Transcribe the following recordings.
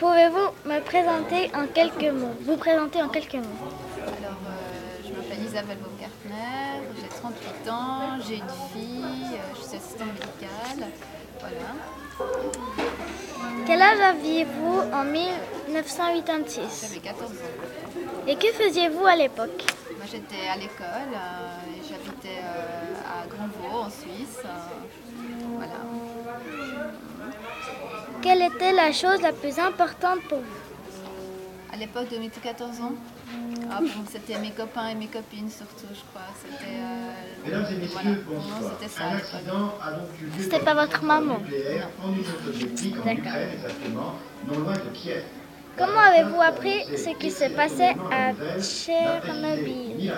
Pouvez-vous me présenter en quelques mots Vous présenter en quelques mots? Alors, euh, je m'appelle Isabelle Baugartner, j'ai 38 ans, j'ai une fille, euh, je suis assistante médicale. Voilà. Quel âge aviez-vous en 1986 J'avais 14 ans. Et que faisiez-vous à l'époque? J'étais à l'école euh, et j'habitais euh, à Grandvaux, en Suisse. euh, voilà. Quelle était la chose la plus importante pour vous? À l'époque de mes 14 ans, ah, c'était mes copains et mes copines surtout, je crois. C'était. euh, Mesdames et voilà, messieurs, pour moi, bonsoir. c'était ça. Un accident a donc eu lieu C'était pas une votre maman en Union soviétique, en. Ukraine exactement, non loin de Kiev. Comment avez-vous appris ce qui se passait à Tchernobyl?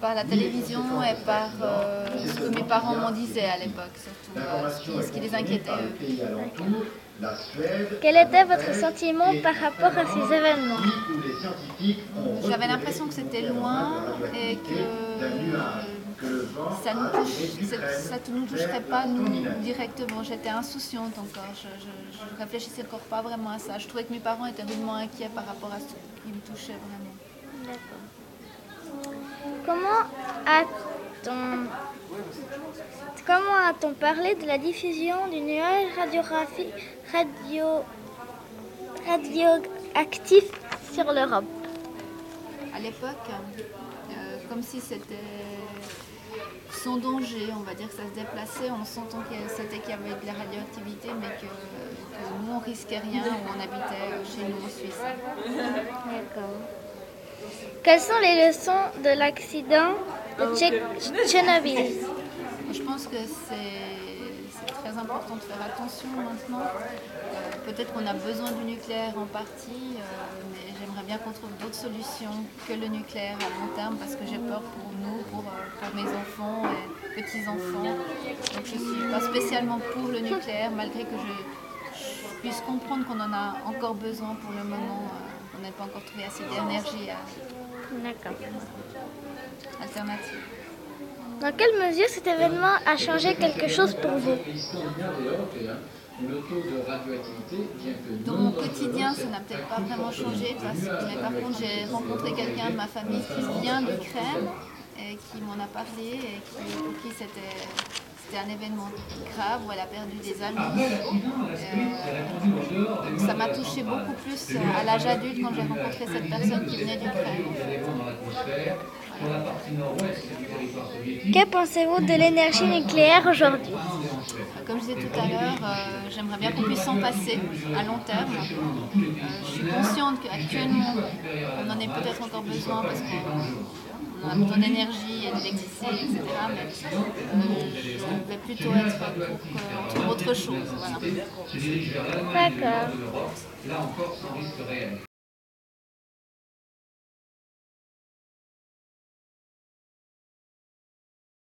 Par la télévision et par euh, ce que mes parents m'en disaient à l'époque, surtout. euh, ce, qui, ce qui les inquiétait eux. Quel était votre sentiment par rapport à ces événements? J'avais l'impression que c'était loin et que vent ça touche, ne nous toucherait pas nous directement. J'étais insouciante encore. Je, je, je réfléchissais encore pas vraiment à ça. Je trouvais que mes parents étaient rudement inquiets par rapport à ce qui me touchait vraiment. Comment a-t-on Comment a-t-on parlé de la diffusion du nuage radiographie radio radioactif sur l'Europe? À l'époque, euh, comme si c'était sans danger, on va dire que ça se déplaçait en sentant que c'était qu'il y avait de la radioactivité, mais que, que nous on risquait rien où on habitait euh, chez nous en Suisse. D'accord. Quelles sont les leçons de l'accident de Tché- Tchernobyl? Je pense que c'est c'est très important de faire attention maintenant. Euh, Peut-être qu'on a besoin du nucléaire en partie, euh, mais j'aimerais bien qu'on trouve d'autres solutions que le nucléaire à long terme parce que j'ai peur pour nous, pour, euh, pour mes enfants et petits-enfants. Donc je ne suis pas spécialement pour le nucléaire malgré que je, je puisse comprendre qu'on en a encore besoin pour le moment. on n'a pas encore trouvé assez d'énergie D'accord. alternative. Dans quelle mesure cet événement a changé quelque chose pour vous Dans mon quotidien, ça n'a peut-être pas vraiment changé parce que, mais par contre, j'ai rencontré quelqu'un de ma famille qui vient d'Ukraine et qui m'en a parlé et qui, pour qui c'était c'était un événement grave où elle a perdu des amis. Euh, ça m'a touché beaucoup plus à l'âge adulte quand j'ai rencontré cette personne qui venait d'Ukraine. Que pensez-vous de l'énergie nucléaire aujourd'hui Comme je disais tout à l'heure, euh, j'aimerais bien qu'on puisse s'en passer à long terme. Euh, je suis consciente qu'actuellement, on en ait peut-être encore besoin parce qu'on a besoin d'énergie et d'électricité, etc. Mais euh, je vais plutôt être pour qu'on trouve autre chose. Voilà. D'accord.